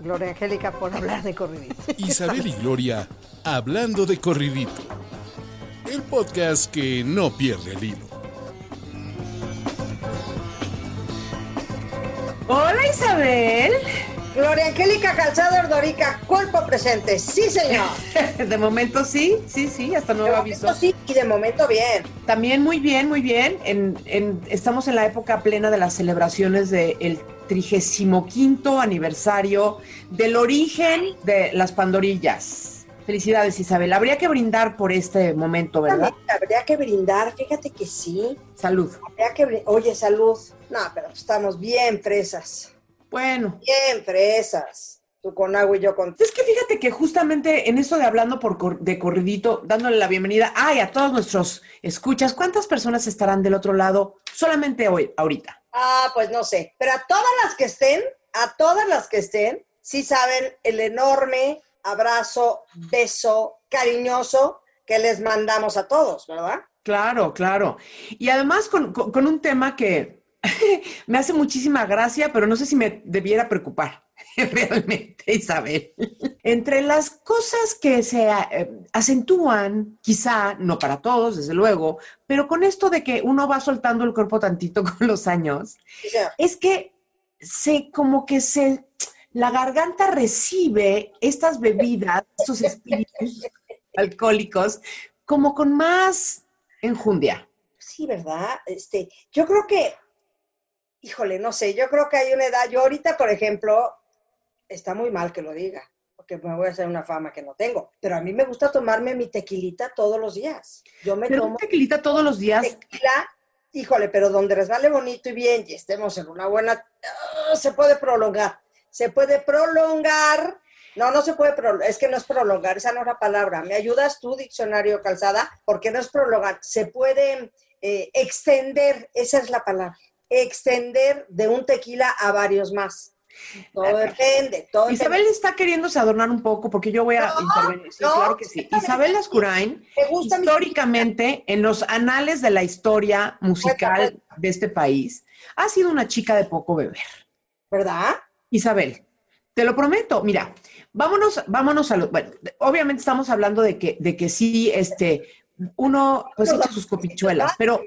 Gloria Angélica por hablar de corridito. Isabel y Gloria hablando de corridito. El podcast que no pierde el hilo. Hola Isabel. Gloria Angélica Calzado Ordorica, cuerpo presente. Sí, señor. de momento sí, sí, sí, hasta nuevo de. Momento, sí, y de momento bien. También muy bien, muy bien. Estamos en la época plena de las celebraciones del de 35 aniversario del origen de las pandorillas. Felicidades, Isabel. Habría que brindar por este momento, ¿verdad? Habría que brindar, fíjate que sí. Salud. Habría que Oye, salud. No, pero estamos bien fresas. Bueno. Bien fresas. Tú con agua y yo con... Es que fíjate que justamente en esto de hablando por de corridito, dándole la bienvenida, ay, a todos nuestros escuchas, ¿cuántas personas estarán del otro lado solamente hoy, ahorita? Ah, pues no sé. Pero a todas las que estén, a todas las que estén, sí saben el enorme abrazo, beso cariñoso que les mandamos a todos, ¿verdad? Claro, claro. Y además con, con- un tema que me hace muchísima gracia, pero no sé si me debiera preocupar realmente, Isabel. Entre las cosas que se eh, acentúan, quizá, no para todos, desde luego, pero con esto de que uno va soltando el cuerpo tantito con los años, es que se como que se la garganta recibe estas bebidas, estos espíritus alcohólicos como con más enjundia. Sí, ¿verdad? Este, yo creo que, híjole, no sé, yo creo que hay una edad, yo ahorita, por ejemplo, está muy mal que lo diga, porque me voy a hacer una fama que no tengo, pero a mí me gusta tomarme mi tequilita todos los días. Yo me Pero tomo un tequilita todos los días, tequila, híjole, pero donde resbale bonito y bien y estemos en una buena, ¡ah! se puede prolongar, se puede prolongar. No, no se puede prolongar, es que no es prolongar, esa no es la palabra. ¿Me ayudas tú, diccionario calzada? Porque no es prolongar, se puede eh, extender, esa es la palabra, extender de un tequila a varios más. Todo depende, todo Isabel está queriéndose adornar un poco porque yo voy a No, intervenir. Sí, no, claro que sí. Isabel Lascurain, históricamente, en los anales de la historia musical de este país, ha sido una chica de poco beber. ¿verdad? Isabel, te lo prometo. Mira, vámonos, vámonos a lo. Bueno, obviamente estamos hablando de que, de que sí, este, uno pues echa sus copichuelas, pero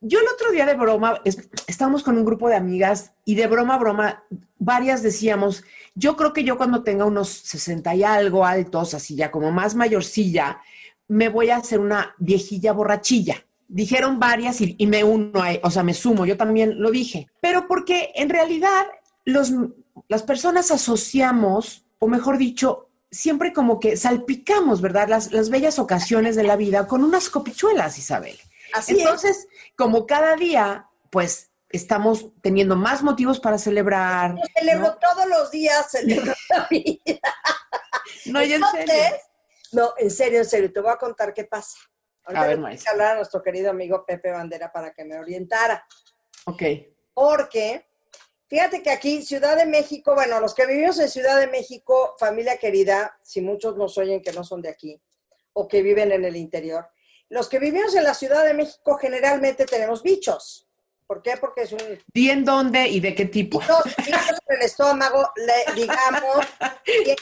yo el otro día de broma, es- estábamos con un grupo de amigas y de broma a broma, varias decíamos, yo creo que yo cuando tenga unos 60 y algo altos, así ya como más mayorcilla, me voy a hacer una viejilla borrachilla. Dijeron varias y, y me uno, a, o sea, me sumo, yo también lo dije. Pero porque en realidad los, las personas asociamos, o mejor dicho, siempre como que salpicamos, ¿verdad? Las, las bellas ocasiones de la vida con unas copichuelas, Isabel. Así es. Como cada día, pues estamos teniendo más motivos para celebrar. Yo celebro ¿no? todos los días, celebro la vida. No, en serio. No, en serio, en serio, te voy a contar qué pasa. Ahorita A ver, maestra. que hablar a nuestro querido amigo Pepe Bandera para que me orientara. Ok. Porque, fíjate que aquí, Ciudad de México, bueno, los que vivimos en Ciudad de México, familia querida, si muchos nos oyen que no son de aquí o que viven en el interior, los que vivimos en la Ciudad de México generalmente tenemos bichos. ¿Por qué? Porque es un Di en dónde y de qué tipo. bichos, bichos en el estómago, le- digamos,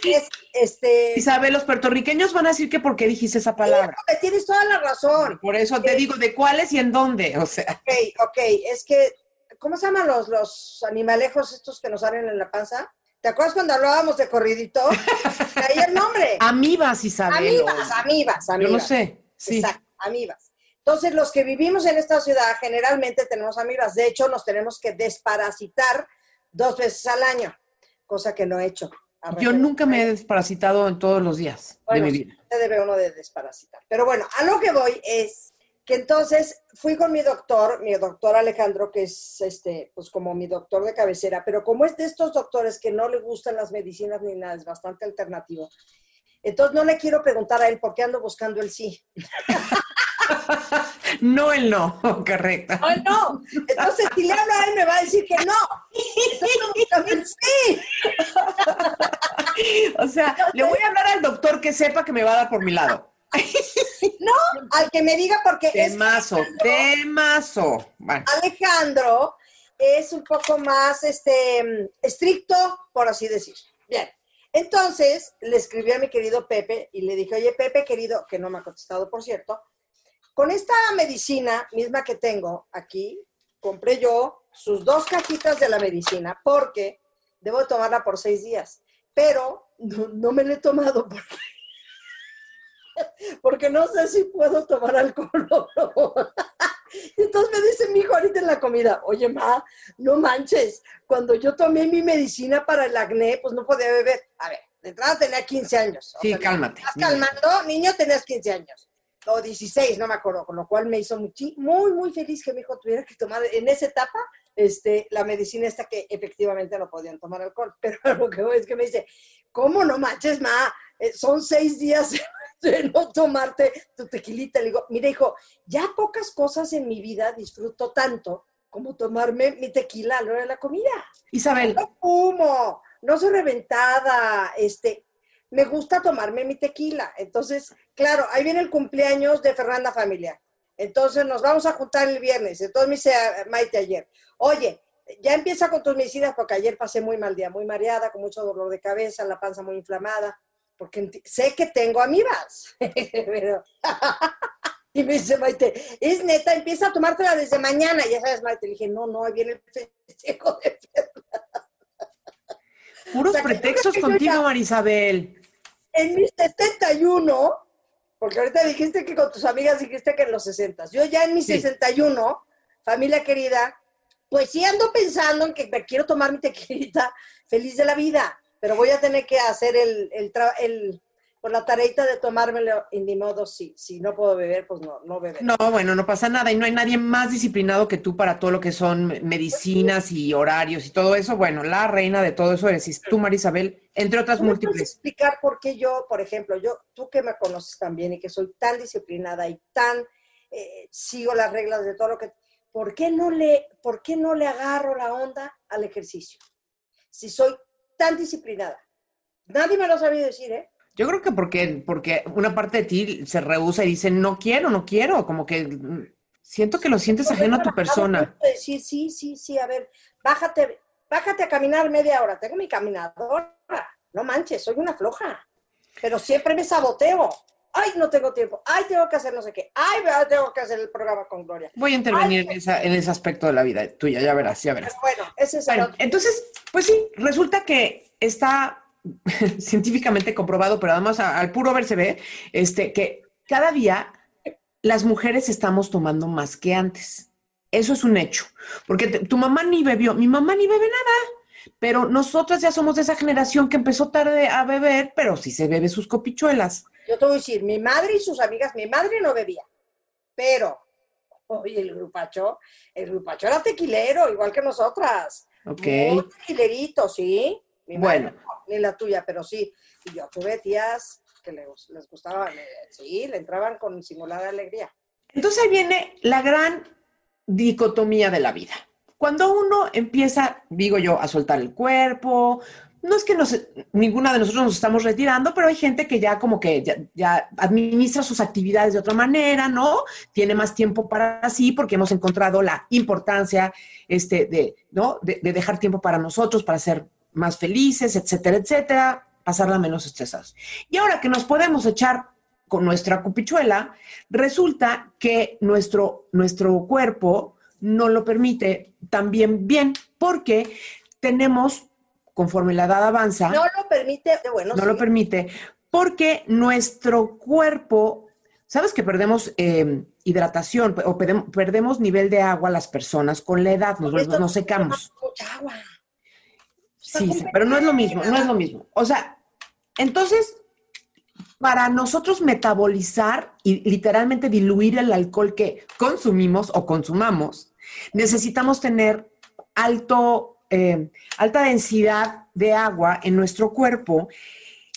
tienes este Isabel, los puertorriqueños van a decir que por qué dijiste esa palabra. Tienes toda la razón. Por eso te digo de cuáles y en dónde. O sea, Ok, ok. Es que, ¿cómo se llaman los, los animalejos estos que nos salen en la panza? ¿Te acuerdas cuando hablábamos de corridito? Ahí el nombre. amibas, Isabel. Amibas, amibas, Yo amibas. no sé. Sí. Exacto, amibas. Entonces, los que vivimos en esta ciudad generalmente tenemos amibas. De hecho, nos tenemos que desparasitar dos veces al año, cosa que no he hecho. Yo nunca me he desparasitado en todos los días Bueno, de mi vida. se debe uno de desparasitar. Pero bueno, a lo que voy es que entonces fui con mi doctor, mi doctor Alejandro, que es este, pues como mi doctor de cabecera, pero como es de estos doctores que no le gustan las medicinas ni nada, es bastante alternativo. Entonces no le quiero preguntar a él por qué ando buscando el sí. no el no, correcto. Ay, no. Entonces, si le hablo a él, me va a decir que no. Entonces, sí. o sea, le voy a hablar al doctor que sepa que me va a dar por mi lado. No, al que me diga porque temazo, es temazo. Alejandro es un poco más este estricto, por así decir. Bien. Entonces le escribí a mi querido Pepe y le dije, oye Pepe querido, que no me ha contestado por cierto, con esta medicina misma que tengo aquí, compré yo sus dos cajitas de la medicina porque debo tomarla por seis días, pero no, no me la he tomado porque porque no sé si puedo tomar alcohol o no. Entonces me dice mi hijo ahorita en la comida, oye, ma, no manches, cuando yo tomé mi medicina para el acné, pues no podía beber. A ver, de entrada tenía 15 años. Sí, cálmate. ¿Estás calmando? Niño, tenías 15 años. O 16, no me acuerdo, con lo cual me hizo muy, muy, muy feliz que mi hijo tuviera que tomar en esa etapa este, la medicina esta que efectivamente no podían tomar alcohol. Pero lo que voy es que me dice, ¿cómo no manches, ma? Eh, son seis días de no tomarte tu tequilita. Le digo, mire, hijo, ya pocas cosas en mi vida disfruto tanto como tomarme mi tequila a la hora de la comida. Isabel. No fumo, no soy reventada, este, me gusta tomarme mi tequila. Entonces, claro, ahí viene el cumpleaños de Fernanda Familia. Entonces nos vamos a juntar el viernes. Entonces me dice Maite ayer, oye, ya empieza con tus medicinas porque ayer pasé muy mal día, muy mareada, con mucho dolor de cabeza, la panza muy inflamada porque sé que tengo amibas. y me dice Maite, es neta, empieza a tomártela desde mañana. Y ya sabes, Maite, le dije, no, no, ahí viene el festejo de Puros pretextos contigo, Marisabel. En mis 71, porque ahorita dijiste que con tus amigas dijiste que en los 60. Yo ya en mis 61, familia querida, pues sí ando pensando en que me quiero tomar mi tequilita feliz de la vida pero voy a tener que hacer el, el, el por la tareita de tomármelo en mi modo, si, si no puedo beber, pues no, no beber. No, bueno, no pasa nada y no hay nadie más disciplinado que tú para todo lo que son medicinas y horarios y todo eso. Bueno, la reina de todo eso eres tú, Marisabel, entre otras múltiples. explicar por qué yo, por ejemplo, yo, tú que me conoces también y que soy tan disciplinada y tan, eh, sigo las reglas de todo lo que, ¿por qué no le, por qué no le agarro la onda al ejercicio? Si soy tan disciplinada. Nadie me lo sabía decir, ¿eh? Yo creo que porque, porque una parte de ti se rehúsa y dice, no quiero, no quiero, como que mm, siento que lo sientes ajeno a tu persona. Decir, sí, sí, sí, a ver, bájate, bájate a caminar media hora, tengo mi caminadora, no manches, soy una floja, pero siempre me saboteo. Ay, no tengo tiempo. Ay, tengo que hacer no sé qué. Ay, tengo que hacer el programa con Gloria. Voy a intervenir en, esa, en, ese aspecto de la vida tuya, ya verás, ya verás. Bueno, ese es bueno, entonces, pues sí, resulta que está científicamente comprobado, pero además al puro ver se ve, este, que cada día las mujeres estamos tomando más que antes. Eso es un hecho. Porque tu mamá ni bebió, mi mamá ni bebe nada. Pero nosotras ya somos de esa generación que empezó tarde a beber, pero sí se bebe sus copichuelas. Yo te voy a decir, mi madre y sus amigas, mi madre no bebía, pero, oye, el grupacho, el grupacho era tequilero, igual que nosotras. Ok. Muy tequilerito, ¿sí? Mi bueno. ni la tuya, pero sí. Y yo tuve tías que les, les gustaba, sí, le entraban con singular alegría. Entonces ahí viene la gran dicotomía de la vida. Cuando uno empieza, digo yo, a soltar el cuerpo, no es que ninguna de nosotros nos estamos retirando, pero hay gente que ya como que ya, administra sus actividades de otra manera, ¿no? Tiene más tiempo para sí porque hemos encontrado la importancia este, de, ¿no? de, dejar tiempo para nosotros, para ser más felices, etcétera, etcétera, pasarla menos estresados. Y ahora que nos podemos echar con nuestra cupichuela, resulta que nuestro, nuestro cuerpo no lo permite también bien porque tenemos conforme la edad avanza. No lo permite, bueno. No lo permite, porque nuestro cuerpo, ¿sabes que perdemos eh, hidratación o perdemos nivel de agua las personas con la edad? Nos, secamos. Mucha agua. Sí, sí, pero no es lo mismo, no es lo mismo. O sea, entonces, para nosotros metabolizar y literalmente diluir el alcohol que consumimos o consumamos, necesitamos tener alto, eh, alta densidad de agua en nuestro cuerpo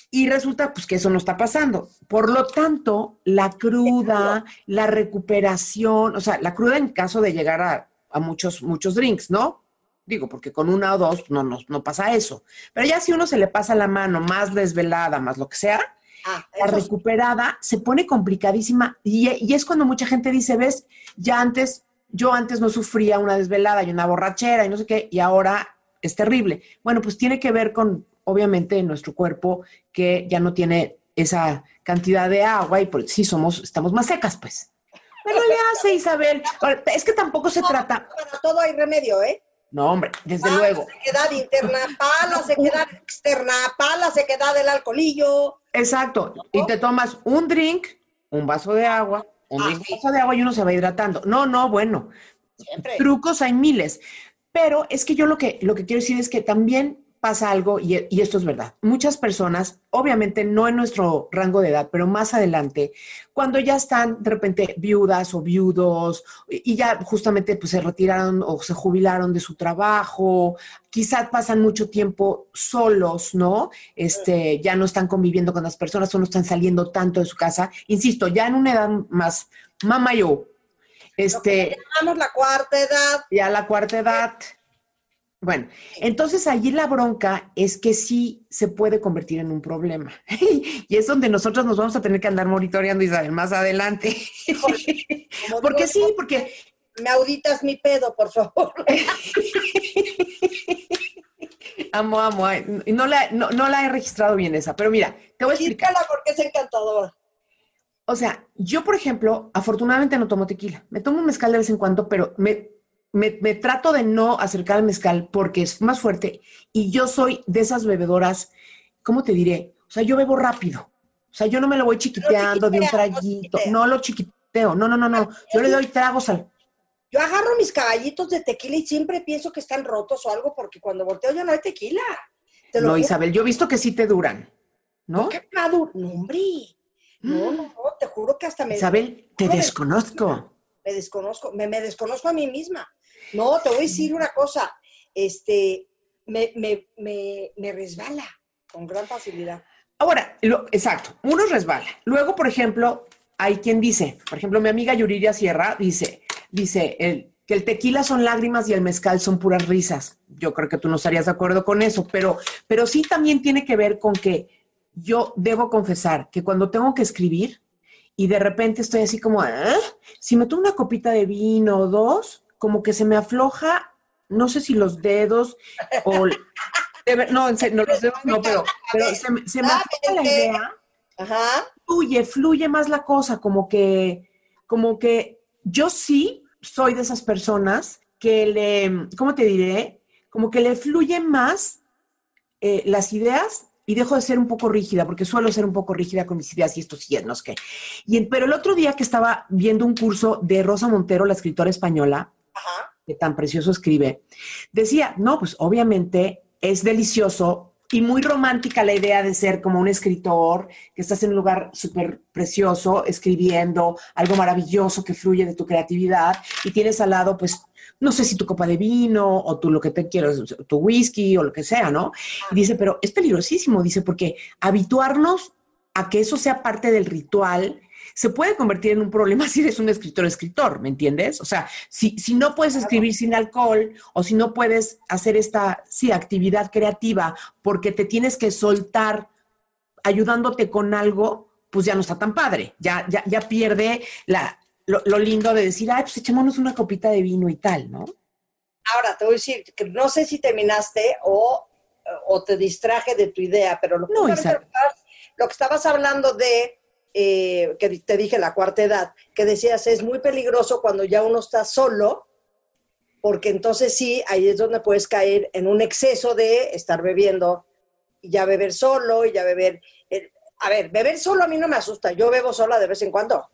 y resulta pues que eso no está pasando. Por lo tanto, la cruda, la recuperación, o sea, la cruda en caso de llegar a, a muchos, muchos drinks, ¿no? Digo, porque con una o dos no, no, no pasa eso. Pero ya si uno se le pasa la mano más desvelada, más lo que sea, Ah, la sí. recuperada se pone complicadísima y, y es cuando mucha gente dice, ves, ya antes, yo antes no sufría una desvelada y una borrachera y no sé qué, y ahora es terrible. Bueno, pues tiene que ver con, obviamente, nuestro cuerpo que ya no tiene esa cantidad de agua y por sí somos, estamos más secas, pues. Pero le hace, Isabel. Ahora, Es que tampoco se trata. Para todo hay remedio, ¿eh? No, hombre, desde luego. sequedad interna, pala, sequedad externa, pala, sequedad del alcoholillo. Exacto. Y te tomas un drink, un vaso de agua, un Ah, drink, un vaso de agua y uno se va hidratando. No, no, bueno. Siempre. Trucos hay miles. Pero es que yo lo que, lo que quiero decir es que también pasa algo, y, y esto es verdad. Muchas personas, obviamente no en nuestro rango de edad, pero más adelante, cuando ya están de repente viudas o viudos, y y ya justamente pues se retiraron o se jubilaron de su trabajo, quizás pasan mucho tiempo solos, ¿no? Este, ya no están conviviendo con las personas o no están saliendo tanto de su casa. Insisto, ya en una edad más mamá yo, este, llamamos la cuarta edad. ya la cuarta edad. Bueno, entonces allí la bronca es que sí se puede convertir en un problema. y es donde nosotros nos vamos a tener que andar monitoreando, Isabel, más adelante. Porque sí, porque Me auditas mi pedo, por favor. amo, amo. No la, no, no la he registrado bien esa, pero mira, te voy a explicar. Porque es encantadora. O sea, yo, por ejemplo, afortunadamente no tomo tequila. Me tomo un mezcal de vez en cuando, pero me, me, me trato de no acercar al mezcal porque es más fuerte y yo soy de esas bebedoras, ¿cómo te diré? O sea, yo bebo rápido. O sea, yo no me lo voy chiquiteando de un traguito. No lo chiquiteo. No, no, no, no. Yo le doy tragos al... Yo agarro mis caballitos de tequila y siempre pienso que están rotos o algo porque cuando volteo ya no hay tequila. Te lo No, juro. Isabel, yo he visto que sí te duran. ¿No? ¿Qué maduro? No, hombre. No, no, no, te juro que hasta me, Isabel, te desconozco. me desconozco, me, me desconozco a mí misma. No, te voy a decir una cosa, este, me, me, me, me resbala con gran facilidad. Ahora, lo, exacto, uno resbala. Luego, por ejemplo, hay quien dice, por ejemplo, mi amiga Yuriria Sierra dice, dice el, que el tequila son lágrimas y el mezcal son puras risas. Yo creo que tú no estarías de acuerdo con eso, pero, pero sí también tiene que ver con que yo debo confesar que cuando tengo que escribir y de repente estoy así como, "Ah", si me tomo una copita de vino o dos, como que se me afloja, no sé si los dedos o... no, en serio, no, los dedos no, pero, pero se, me- se me afloja la idea Ajá. fluye, fluye más la cosa, como que, como que yo sí soy de esas personas que le, ¿cómo te diré? Como que le fluyen más eh, las ideas y dejo de ser un poco rígida, porque suelo ser un poco rígida con mis ideas y esto sí es, no es que. Y, pero el otro día que estaba viendo un curso de Rosa Montero, la escritora española, Ajá. que tan precioso escribe, decía, no, pues obviamente es delicioso y muy romántica la idea de ser como un escritor, que estás en un lugar súper precioso, escribiendo algo maravilloso que fluye de tu creatividad y tienes al lado, pues, no sé si tu copa de vino o tú lo que te quieras, tu whisky o lo que sea, ¿no? Dice, pero es peligrosísimo, dice, porque habituarnos a que eso sea parte del ritual se puede convertir en un problema si eres un escritor escritor, ¿me entiendes? O sea, si, si no puedes escribir sin alcohol o si no puedes hacer esta, sí, actividad creativa porque te tienes que soltar ayudándote con algo, pues ya no está tan padre, ya, ya, ya pierde la, lo, lo lindo de decir, ay, pues echémonos una copita de vino y tal, ¿no? Ahora te voy a decir que no sé si terminaste o, o te distraje de tu idea, pero lo, No, que estabas, lo que estabas hablando de, eh, que te dije la cuarta edad, que decías es muy peligroso cuando ya uno está solo, porque entonces sí, ahí es donde puedes caer en un exceso de estar bebiendo y ya beber solo y ya beber. eh, a ver, beber solo a mí no me asusta, yo bebo sola de vez en cuando.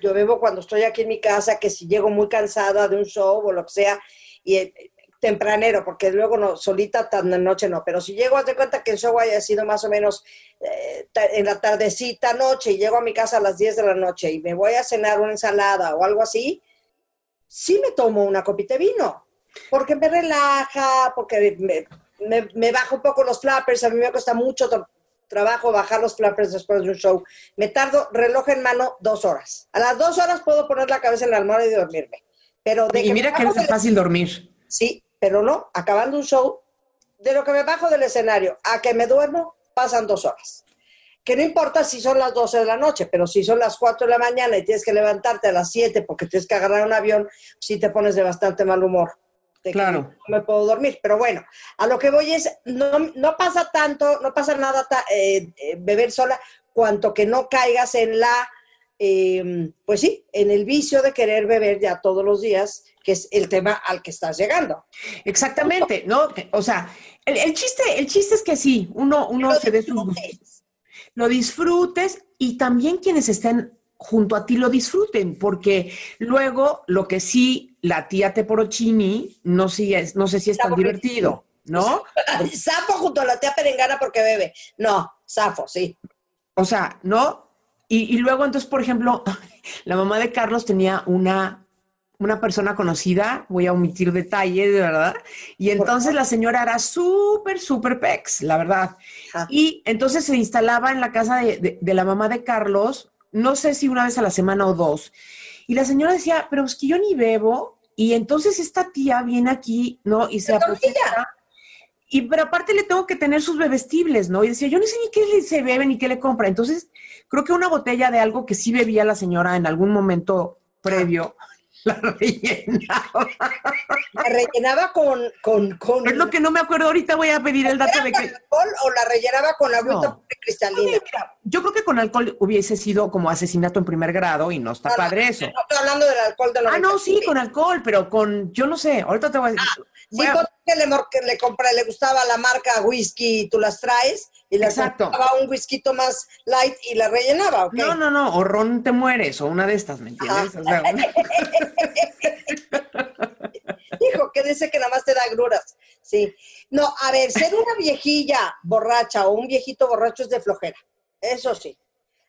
Yo bebo cuando estoy aquí en mi casa, que si llego muy cansada de un show o lo que sea, y eh, tempranero, porque luego no, solita tan de noche no, pero si llego, haz de cuenta que el show haya sido más o menos eh, en la tardecita noche y llego a mi casa a las 10 de la noche y me voy a cenar una ensalada o algo así, sí me tomo una copita de vino, porque me relaja, porque me, me, me bajo un poco los flappers, a mí me cuesta mucho tra- trabajo bajar los flappers después de un show. Me tardo reloj en mano dos horas. A las dos horas puedo poner la cabeza en la almohada y dormirme. Pero de Y me mira que no es fácil dormir. Sí, pero no, acabando un show, de lo que me bajo del escenario a que me duermo, pasan dos horas. Que no importa si son las 12 de la noche, pero si son las 4 de la mañana y tienes que levantarte a las 7 porque tienes que agarrar un avión, sí te pones de bastante mal humor. De Claro. No me puedo dormir. Pero bueno, a lo que voy es, no, no pasa tanto, no pasa nada ta- eh, eh, beber sola, cuanto que no caigas en la, eh, pues sí, en el vicio de querer beber ya todos los días, que es el tema al que estás llegando. Exactamente, ¿no? O sea, el, el chiste, el chiste es que sí, uno, uno se dé sus gustos. disfrutes. lo disfrutes y también quienes estén junto a ti lo disfruten, porque luego lo que sí la tía Teporochini, no, sí es, no sé si es tan divertido, ¿no? Zafo junto a la tía Perengana porque bebe. No, Zafo, sí. O sea, ¿no? Y, y luego entonces, por ejemplo, la mamá de Carlos tenía una, una persona conocida, voy a omitir detalles, de verdad, y entonces la señora era súper, súper pex, la verdad. Ajá. Y entonces se instalaba en la casa de, de- de la mamá de Carlos, no sé si una vez a la semana o dos. Y la señora decía, pero es que yo ni bebo. Y entonces esta tía viene aquí, ¿no? Y se aprovecha. Y pero aparte le tengo que tener sus bebestibles, ¿no? Y decía, yo no sé ni qué le- se bebe ni qué le compra. Entonces, creo que una botella de algo que sí bebía la señora en algún momento previo, la rellenaba. La rellenaba con, con, con Es lo que no me acuerdo. Ahorita voy a pedir el dato de que... alcohol o la rellenaba con agüita No. cristalina. Yo creo que con alcohol hubiese sido como asesinato en primer grado y no está No, no, padre eso. No estoy hablando del alcohol de Ah, no, sí, 97. con alcohol, pero con, yo no sé, ahorita te voy a decir. Sí, ponte que le, mor- que le compra, le gustaba la marca whisky y tú las traes y le compraba un whisky más light y la rellenaba, ¿ok? No, no, no, o ron te mueres, o una de estas, ¿me entiendes? O sea, una- Hijo, que dice que nada más te da agruras. Sí. No, a ver, ser una viejilla borracha o un viejito borracho es de flojera. Eso sí.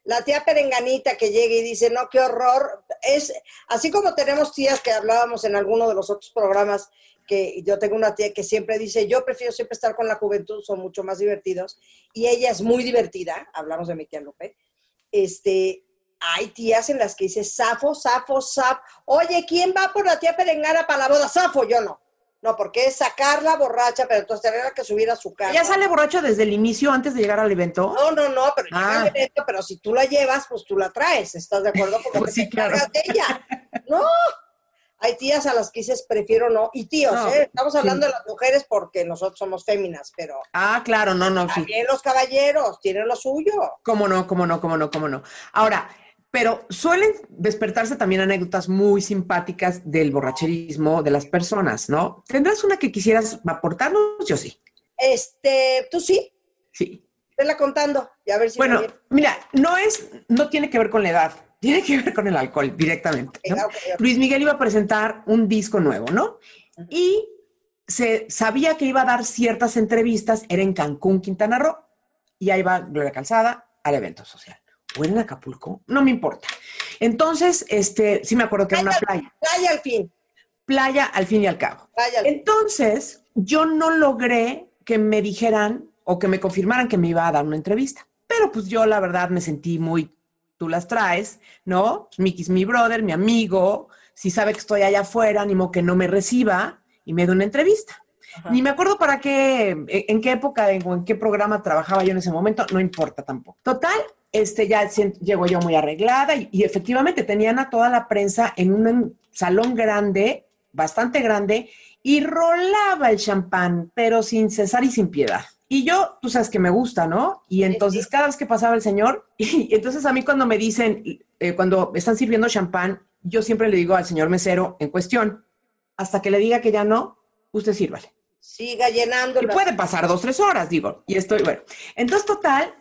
La tía perenganita que llega y dice, no, qué horror. Es así como tenemos tías que hablábamos en alguno de los otros programas, que yo tengo una tía que siempre dice, yo prefiero siempre estar con la juventud, son mucho más divertidos. Y ella es muy divertida, hablamos de mi tía Lupe. Este, hay tías en las que dice, Safo, Safo, Safo. Oye, ¿quién va por la tía Perengana para la boda? Safo, yo no. No, porque es sacarla borracha, pero entonces tendría que subir a su casa. ¿Ya sale borracho desde el inicio, antes de llegar al evento? No, no, no, pero llega Ah. al evento, pero si tú la llevas, pues tú la traes, ¿estás de acuerdo? Porque Pues te sí, claro. de ella. No, hay tías a las que dices prefiero no, y tíos, No, ¿eh? Estamos sí. hablando de las mujeres porque nosotros somos féminas, pero Ah, claro, no, no, sí. también los caballeros tienen lo suyo. ¿Cómo no, cómo no, cómo no, cómo no? Ahora, pero suelen despertarse también anécdotas muy simpáticas del borracherismo de las personas, ¿no? ¿Tendrás una que quisieras aportarnos? Yo sí, Este, tú sí, sí. vela contando y a ver si Bueno, mira, no es, no tiene que ver con la edad, tiene que ver con el alcohol directamente. Luis Miguel iba a presentar un disco nuevo, ¿no? Y se sabía que iba a dar ciertas entrevistas, era en Cancún, Quintana Roo, y ahí va Gloria Calzada al evento social. O en Acapulco, no me importa. Entonces, este, sí me acuerdo que era una playa, Vaya al fin, playa al fin y al cabo. vaya al fin. Entonces, yo no logré que me dijeran o que me confirmaran que me iba a dar una entrevista. Pero pues yo la verdad me sentí muy, tú las traes, ¿no? Mickey es mi brother, mi amigo, si sabe que estoy allá afuera, ni modo que no me reciba y me dé una entrevista. Ajá. Ni me acuerdo para qué, en en qué época en- o en qué programa trabajaba yo en ese momento, no importa tampoco. Total, este ya llego yo muy arreglada y, y efectivamente tenían a toda la prensa en un salón grande, bastante grande, y rolaba el champán, pero sin cesar y sin piedad. Y yo, tú sabes que me gusta, ¿no? Y entonces sí. cada vez que pasaba el señor, y entonces a mí cuando me dicen, eh, cuando están sirviendo champán, yo siempre le digo al señor mesero en cuestión, hasta que le diga que ya no, usted sírvale. Siga llenando. Y puede pasar dos, tres horas, digo. Y estoy, bueno. Entonces, total,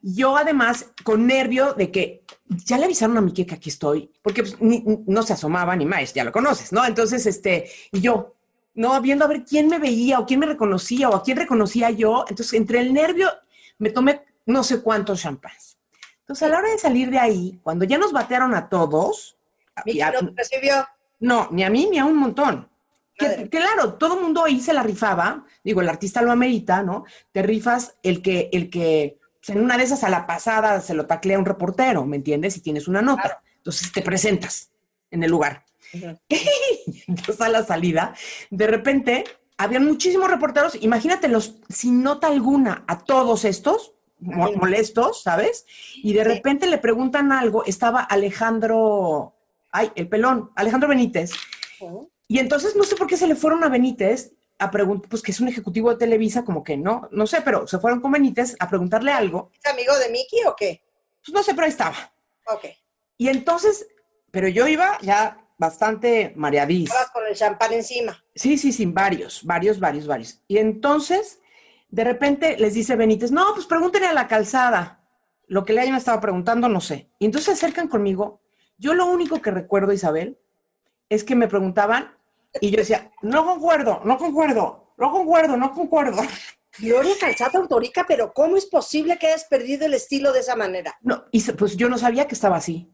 yo además, con nervio de que ya le avisaron a mi que aquí estoy, porque pues, ni- no se asomaba ni más, ya lo conoces, ¿no? Entonces, este, yo, no, viendo a ver quién me veía o quién me reconocía o a quién reconocía yo. Entonces, entre el nervio, me tomé no sé cuántos champás. Entonces, a la hora de salir de ahí, cuando ya nos batearon a todos, a- no te recibió. no, ni a mí ni a un montón. Que, claro, todo el mundo ahí se la rifaba, digo, el artista lo amerita, ¿no? Te rifas el que, el que, pues, en una de esas a la pasada se lo taclea un reportero, ¿me entiendes? Y tienes una nota. Entonces te presentas en el lugar. Entonces a la salida, de repente, habían muchísimos reporteros, imagínatelos, sin nota alguna, a todos estos, mo- Imagínate. molestos, ¿sabes? Y de Sí. repente le preguntan algo, estaba Alejandro, ay, el pelón, Alejandro Benítez, y entonces no sé por qué se le fueron a Benítez a preguntar, pues que es un ejecutivo de Televisa, como que no, no sé, pero se fueron con Benítez a preguntarle algo, ¿Es amigo de Miki o qué? pues no sé, pero ahí estaba. Ok. Y entonces, pero yo iba ya bastante mareadís. Estabas con el champán encima. Sí, sí, sí, varios, varios, varios, varios. Y entonces, de repente les dice Benítez, no, pues pregúntenle a la calzada. Lo que le hayan estado preguntando, no sé. Y entonces se acercan conmigo. Yo lo único que recuerdo, Isabel, es que me preguntaban y yo decía, no concuerdo, no concuerdo, no concuerdo, no concuerdo. Gloria Calzada Autorica, pero ¿cómo es posible que hayas perdido el estilo de esa manera? No, y pues yo no sabía que estaba así.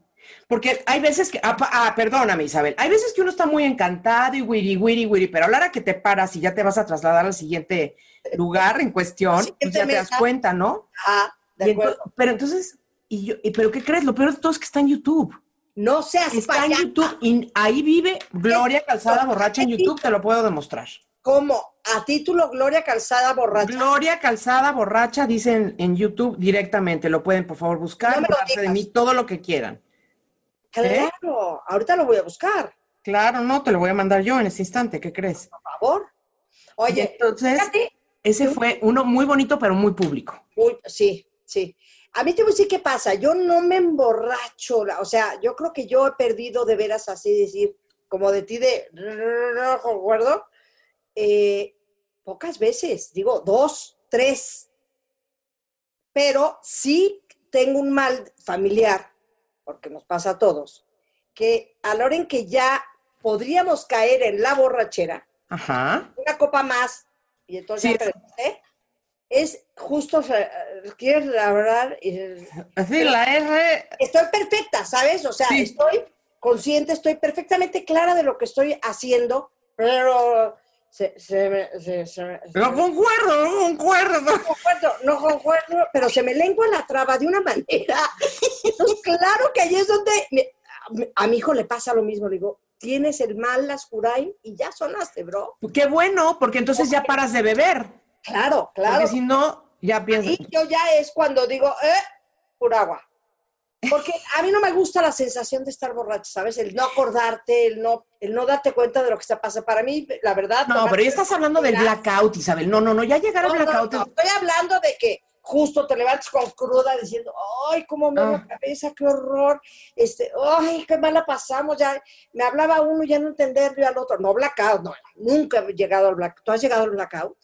Porque hay veces que, ah, ah, perdóname Isabel, hay veces que uno está muy encantado y wiri, wiri, wiri, pero a la hora que te paras y ya te vas a trasladar al siguiente lugar en cuestión, pues ya te das cuenta, ¿no? Ah, de acuerdo. entonces- pero entonces, y yo, y, ¿pero qué crees? Lo peor de todo es que está en YouTube. No seas Está en. YouTube y ahí vive Gloria Calzada Borracha en YouTube, te lo puedo demostrar. ¿Cómo? A título Gloria Calzada Borracha. Gloria Calzada Borracha, dicen en YouTube directamente, lo pueden por favor buscar, No me lo burlarse de digas. mí, todo lo que quieran. Claro, ahorita lo voy a buscar, Claro, no, te lo voy a mandar yo en este instante, ¿qué crees? por favor. Oye, entonces, fíjate, ese fue uno muy bonito, pero muy público. Uy, sí, sí. A mí te voy a decir qué pasa. Yo no me emborracho. O sea, yo creo que yo he perdido de veras así decir, como de ti de no concuerdo. eh, pocas veces, digo, dos, tres. Pero sí tengo un mal familiar, porque nos pasa a todos, que a la hora en que ya podríamos caer en la borrachera, Ajá. una copa más y entonces Sí, ya perdiste, es justo, quieres hablar y Así, la R. estoy perfecta, ¿sabes? O sea, Sí. estoy consciente, estoy perfectamente clara de lo que estoy haciendo, pero se, se me- se- se No concuerdo, no concuerdo. no concuerdo, no concuerdo, pero se me lengua la traba de una manera. Entonces, claro que ahí es donde me- a, a mi hijo le pasa lo mismo. Le digo, tienes el mal Lascurain y ya sonaste, bro. Qué bueno, porque entonces ya paras de beber. Claro, claro. Porque si no, ya piensas. Y yo ya es cuando digo, eh, pura agua. Porque a mí no me gusta la sensación de estar borracho, ¿sabes? El no acordarte, el no, el no darte cuenta de lo que está pasando. Para mí, la verdad... No, pero ya estás hablando del blackout, Isabel. No, no, no, ya llegar al No, no, blackout. no, es- estoy hablando de que justo te levantas con cruda diciendo, ay, cómo me da Ah. la cabeza, qué horror, este, ay, qué mala pasamos, ya me hablaba uno ya no entenderlo y al otro. No, blackout, no, nunca he llegado al blackout. ¿Tú has llegado al blackout?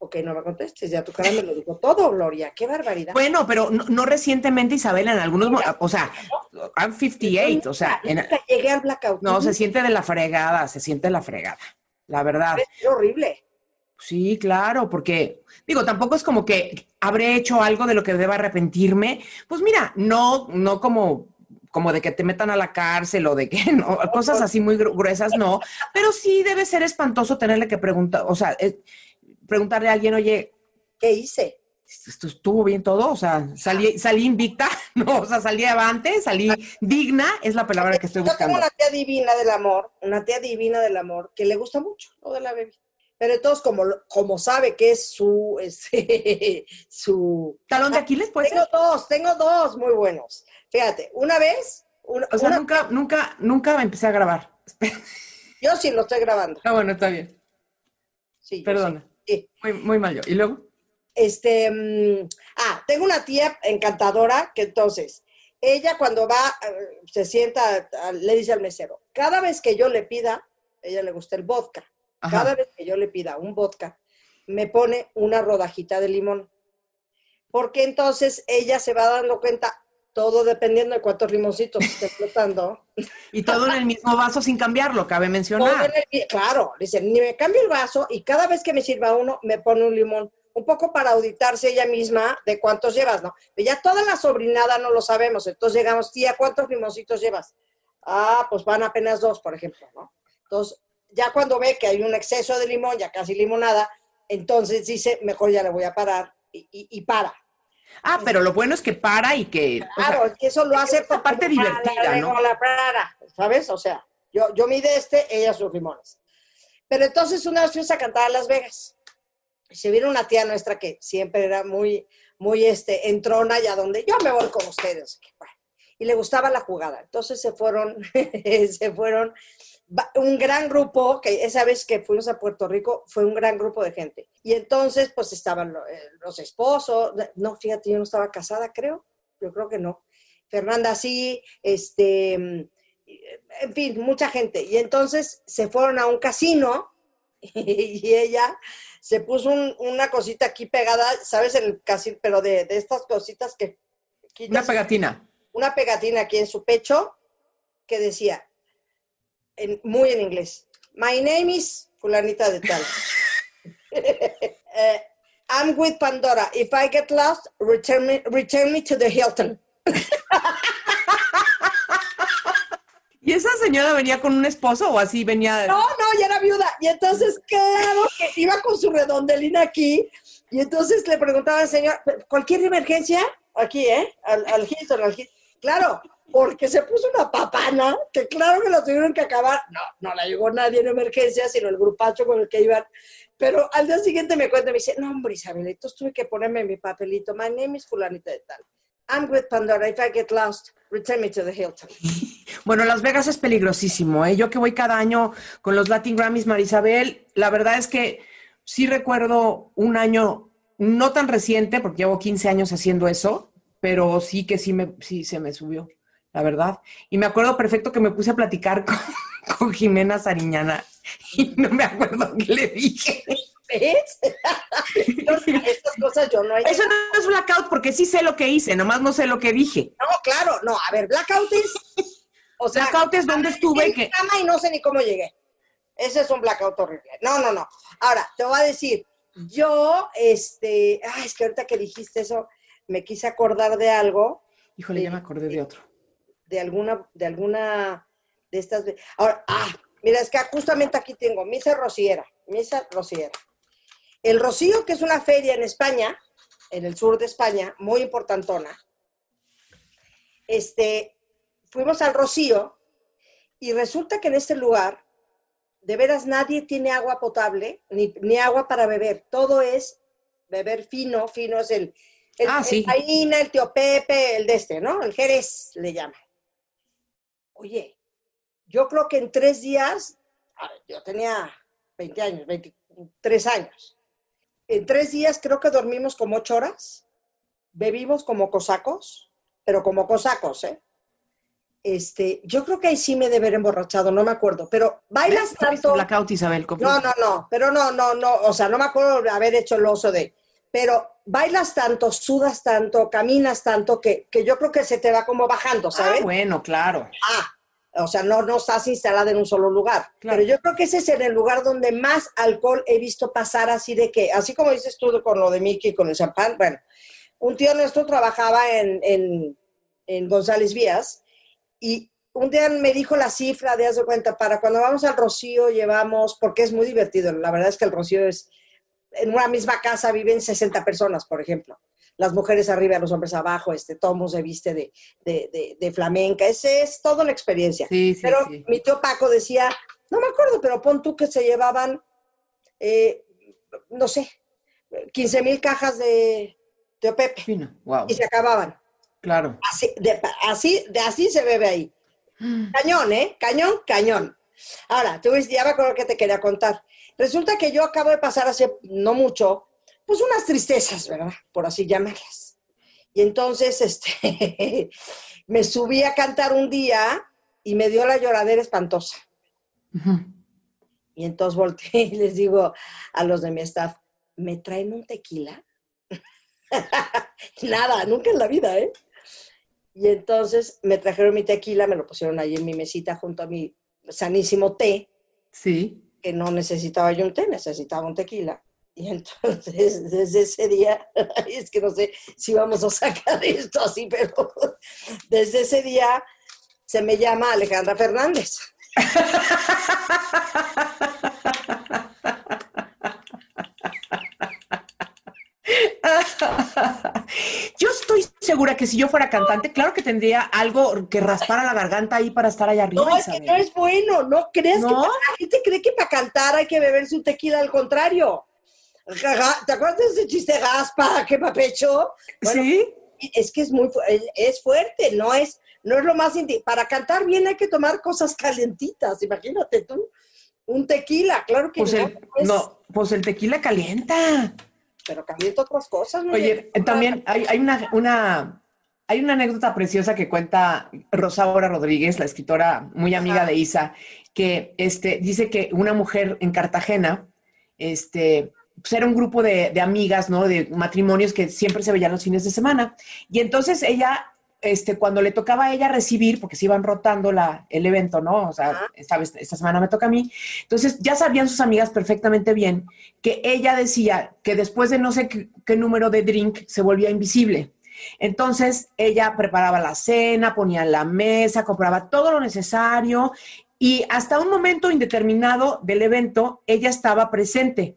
Ok, no me contestes, ya tu cara me lo dijo todo, Gloria, qué barbaridad. Bueno, pero no, no recientemente, Isabel, en algunos. mo- O sea, I'm 58, o sea, en- llegué al blackout. no, se siente de la fregada, se siente de la fregada. La verdad. Es horrible. Sí, claro, porque digo, tampoco es como que habré hecho algo de lo que deba arrepentirme. Pues mira, no, no como, como de que te metan a la cárcel o de que no, cosas así muy gru- gruesas, no. Pero sí debe ser espantoso tenerle que preguntar, o sea, eh, preguntarle a alguien, oye, ¿Qué hice? ¿esto estuvo bien todo? O sea, salí, salí invicta, no, o sea, salí avante, salí digna, es la palabra que estoy Yo tengo buscando. una tía divina del amor, una tía divina del amor, que le gusta mucho lo de la baby. Pero entonces, como, como sabe que es su, este, su... ¿Talón de Aquiles puede Tengo ser? dos, tengo dos muy buenos. Fíjate, una vez, una- O sea, una- nunca, nunca, nunca empecé a grabar. yo sí lo estoy grabando. Ah, bueno, está bien. Sí, Perdona. Sí. Muy, muy mal yo. ¿Y luego? Este, mm, ah, tengo una tía encantadora que entonces, ella cuando va, eh, se sienta, a- le dice al mesero, cada vez que yo le pida, ella le gusta el vodka, Ajá. cada vez que yo le pida un vodka, me pone una rodajita de limón. Porque entonces ella se va dando cuenta, todo dependiendo de cuántos limoncitos esté flotando. Y todo en el mismo vaso sin cambiarlo, cabe mencionar. el- claro, dice, ni me cambio el vaso y cada vez que me sirva uno, me pone un limón un poco para auditarse ella misma de cuántos llevas, ¿no? Ya toda la sobrinada no lo sabemos, entonces llegamos, tía, ¿cuántos limoncitos llevas? Ah, pues van apenas dos, por ejemplo, ¿no? Entonces, ya cuando ve que hay un exceso de limón, ya casi limonada, entonces dice, mejor ya le voy a parar y, y- y para. Ah, pero lo bueno es que para y que. o sea, Claro, es que eso lo hace esta parte divertida, la- ¿no? la para, ¿sabes? O sea, yo, yo mi de este, ella sus limones. Pero entonces una vez fuimos a cantar a Las Vegas. Se vino una tía nuestra que siempre era muy, muy este, entrona y a donde yo me voy con ustedes. Y le gustaba la jugada. Entonces se fueron, se fueron un gran grupo, que esa vez que fuimos a Puerto Rico fue un gran grupo de gente. Y entonces pues estaban eh, los esposos, no, fíjate, yo no estaba casada, creo, yo creo que no. Fernanda sí, este, mm, en fin, mucha gente. Y entonces se fueron a un casino y ella se puso un- una cosita aquí pegada, ¿sabes? En el casino, pero de, de estas cositas que quitas Una pegatina. una pegatina aquí en su pecho que decía, en- muy en inglés, My name is fulanita de tal. Eh, I'm with Pandora. If I get lost, return me, return me to the Hilton. ¿Y esa señora venía con un esposo o así venía? No, no, ya era viuda. Y entonces, claro, que iba con su redondelina aquí. Y entonces le preguntaba al señor, ¿cualquier emergencia? Aquí, ¿eh? Al, al Hilton, al Hilton. Claro, porque se puso una papana, que claro que lo tuvieron que acabar. No, no la llegó nadie en emergencia, sino el grupacho con el que iban. Pero al día siguiente me cuenta me dice, no, hombre, Isabel, entonces tuve que ponerme mi papelito. My name is fulanita de tal. I'm with Pandora. If I get lost, return me to the Hilton. Bueno, Las Vegas es peligrosísimo, ¿eh? Yo que voy cada año con los Latin Grammys, Marisabel, la verdad es que sí recuerdo un año no tan reciente, porque llevo 15 años haciendo eso, pero sí que sí, me, sí se me subió, la verdad. Y me acuerdo perfecto que me puse a platicar con, con Jimena Sariñana y no me acuerdo qué le dije. ¿Ves? Estas cosas yo no he Eso no es blackout porque sí sé lo que hice, nomás no sé lo que dije. No, claro, no, a ver, blackout es. O sea, Blackout es donde estuve en que- cama y no sé ni cómo llegué. Ese es un blackout horrible. No, no, no. Ahora, te voy a decir, yo, este, ay, es que ahorita que dijiste eso, me quise acordar de algo, Híjole, ya me acordé de otro. De alguna, de alguna de estas. Ahora, ah, mira, es que justamente aquí tengo Misa Rociera, Misa Rociera. El Rocío, que es una feria en España, en el sur de España, muy importantona. Este, fuimos al Rocío y resulta que en este lugar, de veras nadie tiene agua potable, ni, ni agua para beber. Todo es beber fino, fino es el, el, Ah, sí. el Taína, el tío Pepe, el de este, ¿no? El Jerez le llaman. Oye, yo creo que en tres días, a ver, yo tenía 20 años, 23 años. En tres días creo que dormimos como ocho horas, bebimos como cosacos, pero como cosacos, ¿eh? Este, yo creo que ahí sí me de haber emborrachado, no me acuerdo, pero bailas tanto. Blackout, Isabel. No, no, no, pero no, no, no, o sea, no me acuerdo de haber hecho el oso de, pero bailas tanto, sudas tanto, caminas tanto, que, que yo creo que se te va como bajando, Ah, ¿sabes? bueno, claro. Ah, o sea, no, no estás instalada en un solo lugar. Claro. Pero yo creo que ese es en el lugar donde más alcohol he visto pasar así de que, así como dices tú con lo de Mickey, con el champán, bueno, un tío nuestro trabajaba en, en, en González Vías y un día me dijo la cifra de, haz de cuenta, para cuando vamos al Rocío llevamos, porque es muy divertido, la verdad es que el Rocío es, en una misma casa viven 60 personas, por ejemplo. Las mujeres arriba, los hombres abajo, este, mundo se viste de, de, de, de flamenca, ese es toda una experiencia. Sí, sí, pero sí. mi tío Paco decía, no me acuerdo, pero pon tú que se llevaban, eh, no sé, 15 mil cajas de Tío Pepe Fino, wow. y se acababan. Claro. Así de, así, de así se bebe ahí. Cañón, ¿eh? Cañón, cañón. Ahora, tú ya me acuerdo que te quería contar. Resulta que yo acabo de pasar hace no mucho, pues unas tristezas, ¿verdad? Por así llamarlas. Y entonces, este, me subí a cantar un día y me dio la lloradera espantosa. Y entonces volteé y les digo a los de mi staff, ¿me traen un tequila? Nada, nunca en la vida, ¿eh? Y entonces me trajeron mi tequila, me lo pusieron ahí en mi mesita junto a mi sanísimo té, Sí. Que no necesitaba yo un té, necesitaba un tequila. Y entonces, desde ese día, es que no sé si vamos a sacar esto así, pero desde ese día se me llama Alejandra Fernández. Yo segura que si yo fuera cantante, claro que tendría algo que raspara la garganta ahí para estar allá arriba. No, es que no es bueno, no crees ¿No? que la gente cree que para cantar hay que beberse un tequila, al contrario. ¿Te acuerdas de ese chiste gaspa, que pecho? Bueno, ¿Sí? es que es muy es- fuerte, no es, no es lo más para cantar bien hay que tomar cosas calentitas, imagínate tú, un tequila, claro que Pues no, el, no, pues el tequila calienta. Pero calienta otras cosas. ¿no? Oye, también hay, hay una, una, hay una anécdota preciosa que cuenta Rosaura Rodríguez, la escritora muy amiga Ajá. de Isa, que este, dice que una mujer en Cartagena, este, pues era un grupo de, de amigas, ¿no? De matrimonios que siempre se veían los fines de semana. Y entonces ella, este, cuando le tocaba a ella recibir, porque se iban rotando la, el evento, ¿no? O sea, esta, semana me toca a mí. Entonces ya sabían sus amigas perfectamente bien que ella decía que después de no sé qué, qué número de drink se volvía invisible. Entonces ella preparaba la cena, ponía la mesa, compraba todo lo necesario y hasta un momento indeterminado del evento ella estaba presente.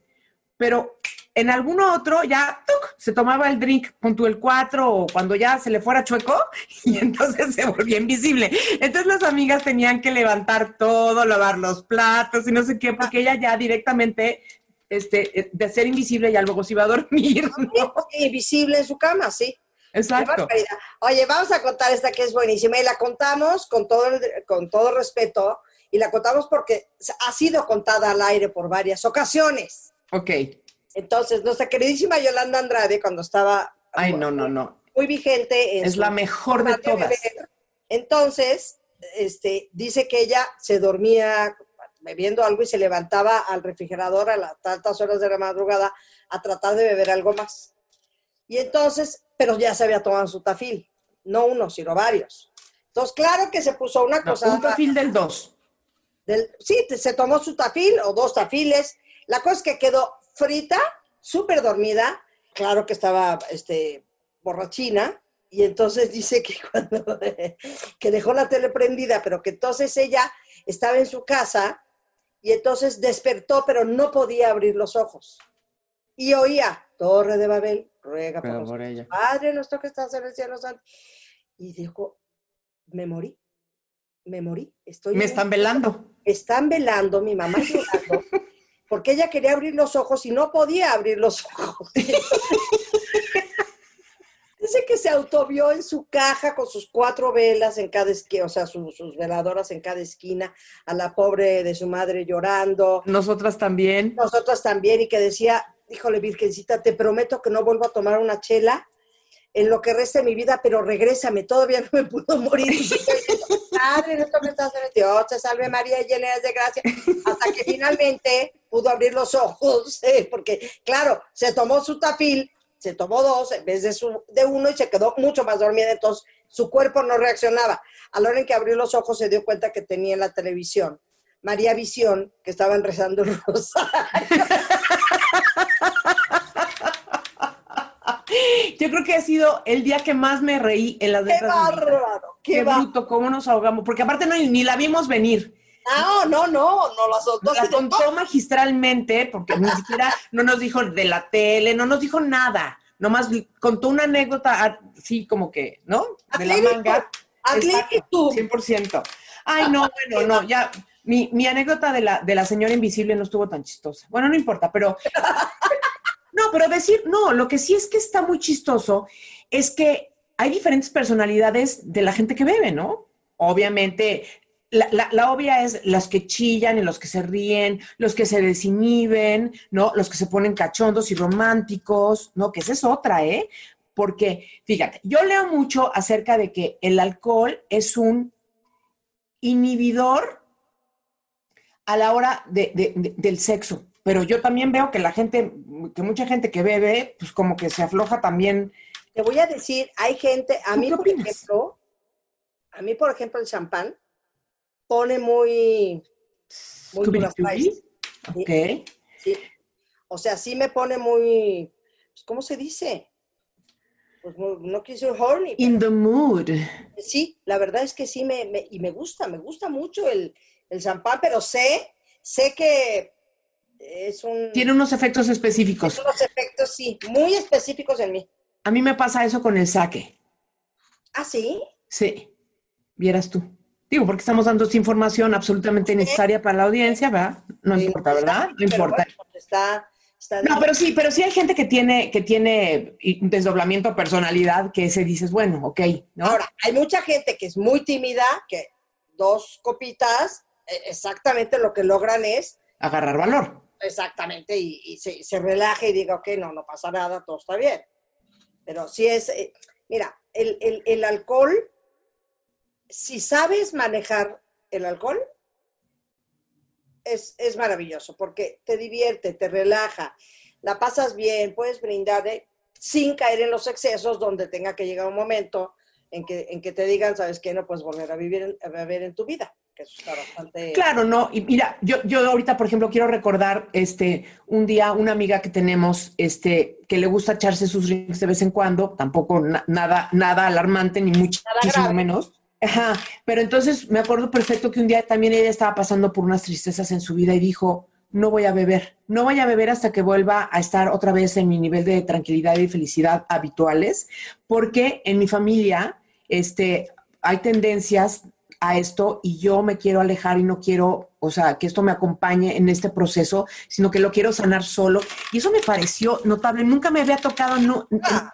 Pero en alguno otro ya ¡tuc! se tomaba el drink punto el 4 o cuando ya se le fuera chueco y entonces se volvía invisible. Entonces las amigas tenían que levantar todo, lavar los platos y no sé qué, porque ella ya directamente este, eh, de ser invisible ya luego se iba a dormir. ¿no? Sí, visible en su cama, sí. Exacto. Oye, vamos a contar esta que es buenísima y la contamos con todo, el- con todo respeto y la contamos porque ha sido contada al aire por varias ocasiones. Ok. Entonces, nuestra queridísima Yolanda Andrade, cuando estaba Ay, no, no, no. muy vigente en Es la mejor de todas. Beber, entonces, este, dice que ella se dormía bebiendo algo y se levantaba al refrigerador a las tantas horas de la madrugada a tratar de beber algo más. Y entonces, pero ya se había tomado su tafil, no uno, sino varios. Entonces, claro que se puso una No, cosa. un perfil del 2. del- sí, se tomó su tafil o dos tafiles. La cosa es que quedó frita, súper dormida. Claro que estaba este, borrachina. Y entonces dice que cuando que dejó la tele prendida, pero que entonces ella estaba en su casa y entonces despertó, pero no podía abrir los ojos. Y oía, Torre de Babel, ruega por por ella. Padre nuestro que estás en el cielo santo. Y dijo, me morí, me morí. Estoy Me están un- velando. están velando, mi mamá llorando, porque ella quería abrir los ojos y no podía abrir los ojos. Dice que se autovio en su caja con sus cuatro velas en cada esquina, o sea, su- sus veladoras en cada esquina, a la pobre de su madre llorando, Nosotras también. nosotras también, y que decía, híjole, Virgencita, te prometo que no vuelvo a tomar una chela en lo que resta de mi vida, pero regrésame, todavía no me puedo morir. Padre, nuestro que estás Dios, te salve María, llena eres de gracia, hasta que finalmente pudo abrir los ojos, eh, porque claro, se tomó su tafil, se tomó dos en vez de, su, de uno y se quedó mucho más dormida, entonces su cuerpo no reaccionaba. A la hora en que abrió los ojos se dio cuenta que tenía en la televisión María Visión, que estaban rezando el rosario. Yo creo que ha sido el día que más me reí en las ¡Qué letras vida. bárbaro! ¡Qué, Qué bruto, cómo nos ahogamos. Porque aparte no, ni la vimos venir. No, no, no, no las soltó. La contó magistralmente, porque ni siquiera no nos dijo de la tele, no nos dijo nada. Nomás contó una anécdota así como que, ¿no? De la manga. Atlético. 100%. Ay, no, bueno, no, ya. Mi, mi anécdota de la, de la señora invisible no estuvo tan chistosa. Bueno, no importa, pero. No, pero decir, no, lo que sí es que está muy chistoso es que hay diferentes personalidades de la gente que bebe, ¿no? Obviamente, la, la- la obvia es las que chillan y los que se ríen, los que se desinhiben, ¿no? Los que se ponen cachondos y románticos, ¿no? Que esa es otra, ¿eh? Porque, fíjate, yo leo mucho acerca de que el alcohol es un inhibidor a la hora de- de- de- del sexo. Pero yo también veo que la gente, que mucha gente que bebe, pues como que se afloja también. Te voy a decir, hay gente, a ¿Tú mí, por opinas? ejemplo, a mí, por ejemplo, el champán pone muy, muy duras raíces, Ok. ¿sí? O sea, sí me pone muy, pues, ¿cómo se dice? Pues no, decir horny. In the mood. Sí, la verdad es que sí me, me- y me gusta, me gusta mucho el, el champán, pero sé, sé que es un... Tiene unos efectos específicos. unos efectos, sí, muy específicos en mí. A mí me pasa eso con el saque. Ah, sí. Sí, vieras tú. Digo, porque estamos dando esta información absolutamente necesaria para la audiencia, ¿verdad? No Sí, importa, ¿verdad? No Pero importa. bueno, pues está, está No, pero sí, pero sí hay gente que tiene, que tiene un desdoblamiento de personalidad que se dices, bueno, ok, ¿no? Ahora, hay mucha gente que es muy tímida, que dos copitas, eh, exactamente lo que logran es, Agarrar valor. Exactamente, y, se, se relaja y diga, ok, no, no pasa nada, todo está bien. Pero sí es, eh, mira, el, el- alcohol, si sabes manejar el alcohol, es, es maravilloso, porque te divierte, te relaja, la pasas bien, puedes brindar eh, sin caer en los excesos donde tenga que llegar un momento en que, en que te digan, ¿sabes qué? No puedes volver a vivir, a beber en tu vida, que eso está bastante... Claro, no. Y mira, yo, yo ahorita, por ejemplo, quiero recordar este un día una amiga que tenemos, este, que le gusta echarse sus drinks de vez en cuando, tampoco na- nada, nada alarmante, ni muchísimo grave. menos. Ajá. Pero entonces me acuerdo perfecto que un día también ella estaba pasando por unas tristezas en su vida y dijo, no voy a beber, no voy a beber hasta que vuelva a estar otra vez en mi nivel de tranquilidad y felicidad habituales, porque en mi familia, este, hay tendencias a esto y yo me quiero alejar y no quiero, o sea, que esto me acompañe en este proceso, sino que lo quiero sanar solo. Y eso me pareció notable. Nunca me había tocado, no, Ah.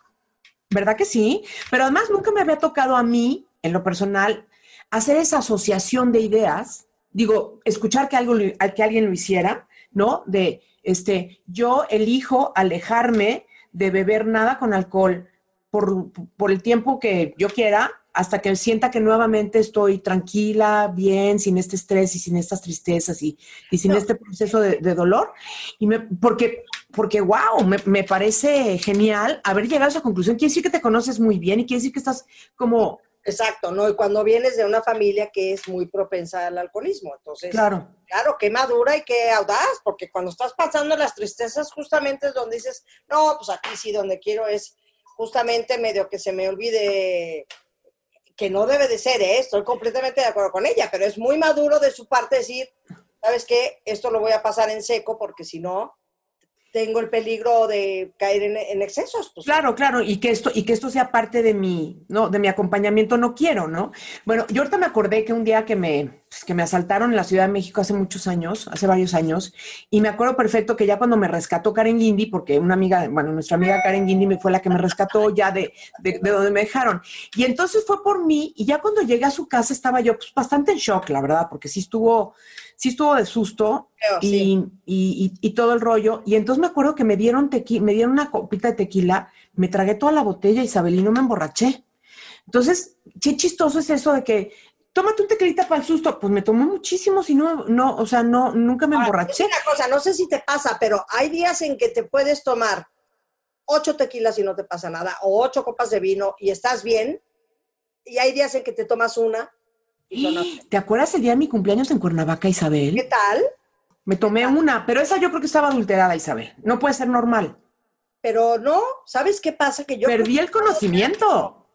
¿verdad que sí? Pero además nunca me había tocado a mí, en lo personal, hacer esa asociación de ideas. Digo, escuchar que, algo, que alguien lo hiciera, ¿no? De, este, yo elijo alejarme de beber nada con alcohol por, por el tiempo que yo quiera, hasta que sienta que nuevamente estoy tranquila, bien, sin este estrés y sin estas tristezas y, y sin No. este proceso de, de dolor. Y me, porque, porque, wow, me, me parece genial haber llegado a esa conclusión. Quiere decir que te conoces muy bien y quiere decir que estás como, Exacto, ¿no? Y cuando vienes de una familia que es muy propensa al alcoholismo, entonces... claro, Claro, qué madura y qué audaz, porque cuando estás pasando las tristezas, justamente es donde dices, no, pues aquí sí, donde quiero es justamente medio que se me olvide que no debe de ser, ¿eh? estoy completamente de acuerdo con ella, pero es muy maduro de su parte decir, ¿sabes qué? Esto lo voy a pasar en seco porque si no, tengo el peligro de caer en, excesos. Pues, Claro, claro, y que esto, y que esto sea parte de mi, no, de mi acompañamiento, no quiero, ¿no? Bueno, yo ahorita me acordé que un día que me, pues, que me asaltaron en la Ciudad de México hace muchos años, hace varios años, y me acuerdo perfecto que ya cuando me rescató Karen Guindy, porque una amiga, bueno, nuestra amiga Karen Guindy me fue la que me rescató ya de, de, de donde me dejaron. Y entonces fue por mí, y ya cuando llegué a su casa estaba yo pues, bastante en shock, la verdad, porque sí estuvo, sí estuvo de susto, Creo, y, sí. y- y- y todo el rollo. Y entonces me acuerdo que me dieron tequi- me dieron una copita de tequila, me tragué toda la botella, Isabel, y no me emborraché. Entonces, qué chistoso es eso de que tómate un tequilita para el susto. Pues me tomó muchísimo, si no, no, o sea, no, nunca me Ahora, emborraché. es una cosa, no sé si te pasa, pero hay días en que te puedes tomar ocho tequilas y no te pasa nada, o ocho copas de vino y estás bien, y hay días en que te tomas una y son ¿Te acuerdas el día de mi cumpleaños en Cuernavaca, ¿Qué Isabel? tal? Me tomé una, pero esa yo creo que estaba adulterada, Isabel. No puede ser normal. Pero no, ¿sabes qué pasa? Que yo... Perdí el conocimiento.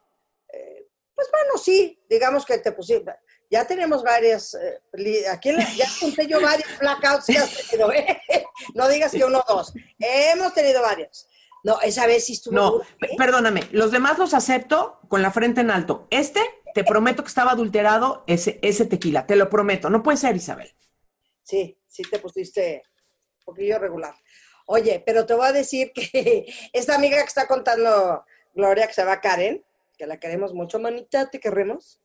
Pues bueno, sí, digamos que te pusiste... Ya tenemos varias, eh, aquí en la- ya conté yo varios blackouts que has tenido, ¿eh? No digas que uno o dos. Hemos tenido varios. No, esa vez sí estuvo No, dura, ¿eh? perdóname, los demás los acepto con la frente en alto. Este, te prometo que estaba adulterado ese, ese tequila, te lo prometo. No puede ser, Isabel. Sí, sí te pusiste un poquillo regular. Oye, pero te voy a decir que esta amiga que está contando Gloria, que se llama Karen, que la queremos mucho, manita, te queremos.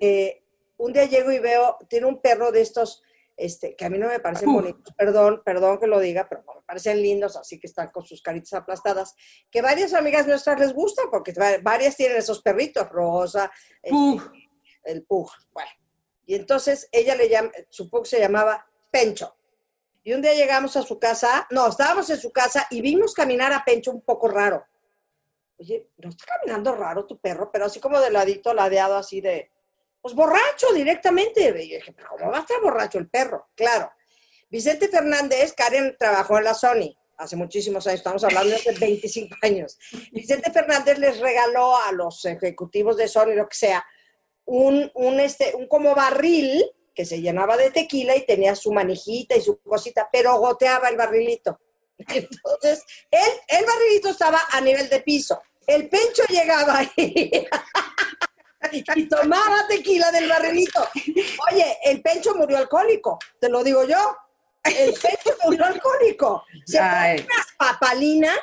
Eh, un día llego y veo, tiene un perro de estos, este, que a mí no me parecen Uf. bonitos, perdón, perdón que lo diga, pero no, me parecen lindos, así que están con sus caritas aplastadas, que varias amigas nuestras les gustan, porque va- varias tienen esos perritos, rosa, este, Pug. el pug, bueno. Y entonces ella le llama, supongo que se llamaba Pencho. Y un día llegamos a su casa, no, estábamos en su casa y vimos caminar a Pencho un poco raro. Oye, no está caminando raro tu perro, pero así como de ladito, ladeado así de, pues borracho directamente. Y yo dije, pero ¿cómo va a estar borracho el perro? Claro. Vicente Fernández, Karen trabajó en la Sony hace muchísimos años, estamos hablando de hace 25 años. Vicente Fernández les regaló a los ejecutivos de Sony, lo que sea, un, un, este, un como barril que se llenaba de tequila y tenía su manijita y su cosita, pero goteaba el barrilito. Entonces, el, el barrilito estaba a nivel de piso. El pencho llegaba ahí y tomaba tequila del barrilito. Oye, el pencho murió alcohólico, te lo digo yo. El pencho murió alcohólico. Se unas papalinas,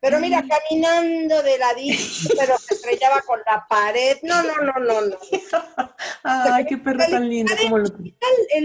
pero mira, caminando de ladito, pero se estrellaba con la pared. No, no, no, no, no. Ay, qué perro tan lindo. ¿Cómo lo... El,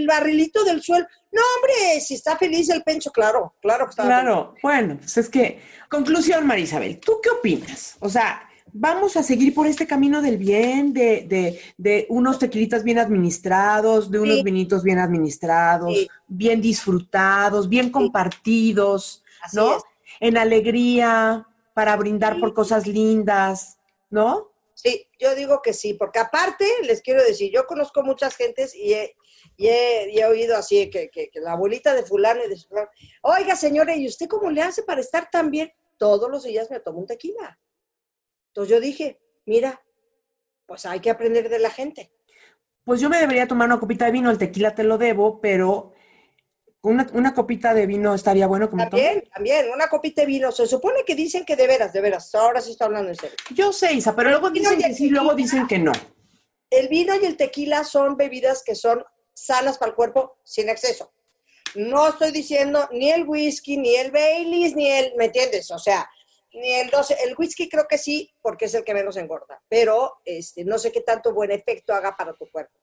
el barrilito del suelo. No, hombre, si está feliz el pencho, claro, claro que está Claro, bueno, pues es que, conclusión, Marisabel, ¿tú qué opinas? O sea, vamos a seguir por este camino del bien, de, de, de unos tequilitas bien administrados, de unos Sí. vinitos bien administrados, Sí. bien disfrutados, bien compartidos, Así ¿no? es. En alegría, para brindar por cosas lindas, ¿no? Sí, yo digo que sí, porque aparte les quiero decir, yo conozco muchas gentes y he, y he, y he oído así que, que- que la abuelita de fulano y de fulano, oiga señora, ¿y usted cómo le hace para estar tan bien? Todos los días me tomo un tequila. Entonces yo dije, mira, pues hay que aprender de la gente. Pues yo me debería tomar una copita de vino, el tequila te lo debo, pero una, una copita de vino estaría bueno como También, también, una copita de vino. Se supone que dicen que de veras, de veras, ahora sí está hablando en serio. Yo sé, Isa, pero luego dicen que sí, luego dicen que no. El vino y el tequila son bebidas que son sanas para el cuerpo sin exceso. No estoy diciendo ni el whisky, ni el Baileys, ni el, ¿me entiendes? O sea, ni el 12, el whisky creo que sí, porque es el que menos engorda, pero este, no sé qué tanto buen efecto haga para tu cuerpo.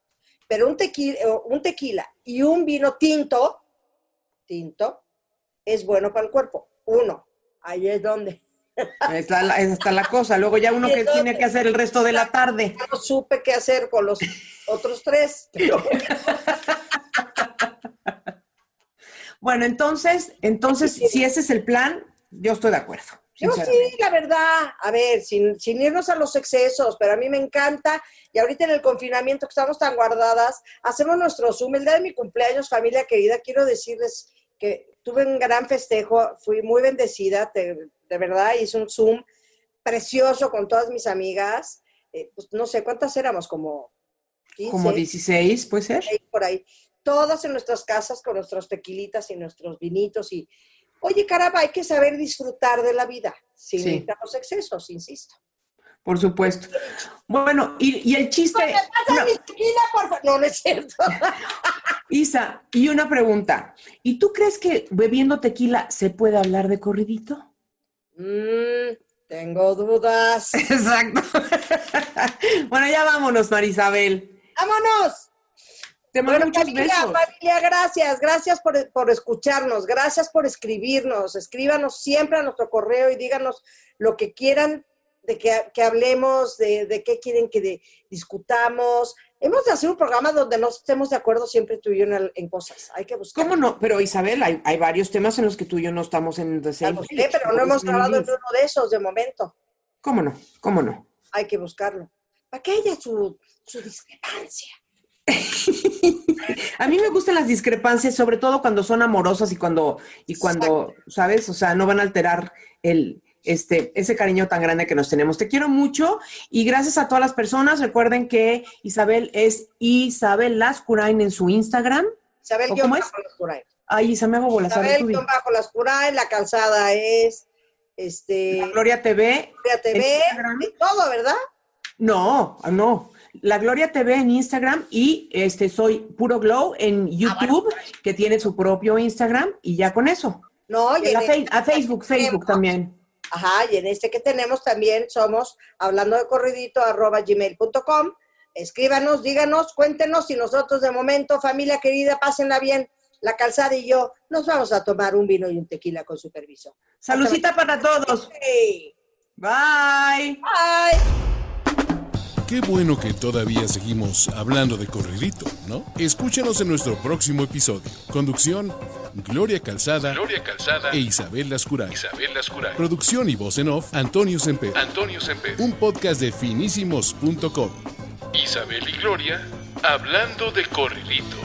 Pero un tequila, un tequila y un vino tinto, tinto, es bueno para el cuerpo. Uno, ahí es donde. Está la, está la cosa. Luego ya uno que tiene que hacer el resto de la tarde. No supe qué hacer con los otros tres. Bueno, entonces, entonces, si ese es el plan, yo estoy de acuerdo. Yo sí, la verdad, a ver, sin, sin irnos a los excesos, pero a mí me encanta, y ahorita en el confinamiento que estamos tan guardadas, hacemos nuestro Zoom, el día de mi cumpleaños, familia querida, quiero decirles que tuve un gran festejo, fui muy bendecida, te- de verdad, hice un Zoom precioso con todas mis amigas, eh, pues no sé, ¿cuántas éramos? Como 15, Como 16, puede ser. por ahí, todas en nuestras casas con nuestros tequilitas y nuestros vinitos y, oye, caramba, hay que saber disfrutar de la vida sin Sí. a los excesos, insisto. Por supuesto. Bueno, y, y el chiste. Una- por. No, no es cierto. Isa, y una pregunta. ¿Y tú crees que bebiendo tequila se puede hablar de corridito? Mm, tengo dudas. Exacto. bueno, ya vámonos, Marisabel. ¡Vámonos! Te mando Bueno, muchos familia, besos. familia, gracias, gracias por, por escucharnos, gracias por escribirnos, escríbanos siempre a nuestro correo y díganos lo que quieran de que, que hablemos, de, de qué quieren que de- discutamos. Hemos de hacer un programa donde no estemos de acuerdo siempre tú y yo en, en cosas, hay que buscar. ¿Cómo no? Pero Isabel, hay, hay varios temas en los que tú y yo no estamos en the same page, pero no hemos dicen en uno de esos de momento, ¿Cómo no? ¿Cómo no? hay que buscarlo. Para que haya su, su discrepancia. A mí me gustan las discrepancias, sobre todo cuando son amorosas y cuando, y cuando, ¿sabes? O sea, no van a alterar el, este, ese cariño tan grande que nos tenemos. Te quiero mucho y gracias a todas las personas. Recuerden que Isabel es Isabel Lascurain en su Instagram. Isabel ¿O cómo es? Lascurain. Ay, me hago bolas. ver, Isabel bajo Lascurain, la calzada es este La Gloria TV. Gloria TV, y todo, ¿verdad? No, no. La Gloria TV en Instagram y este soy Puro Glow en YouTube, que tiene su propio Instagram y ya con eso. No, Y a, en la Fe- a Facebook, Facebook también. Ajá, y en este que tenemos también somos hablando de corridito arroba gmail.com. Escríbanos, díganos, cuéntenos y nosotros de momento, familia querida, pásenla bien. La calzada y yo nos vamos a tomar un vino y un tequila con su permiso. Salucita para todos. Bye. bye. Qué bueno que todavía seguimos hablando de corridito, ¿no? Escúchanos en nuestro próximo episodio. Conducción, Gloria Calzada, Gloria Calzada e Isabel Lascuray. Isabel Lascuray. Producción y voz en off, Antonio Semper. Antonio Semper. Un podcast de finísimos.com. Isabel y Gloria hablando de corridito.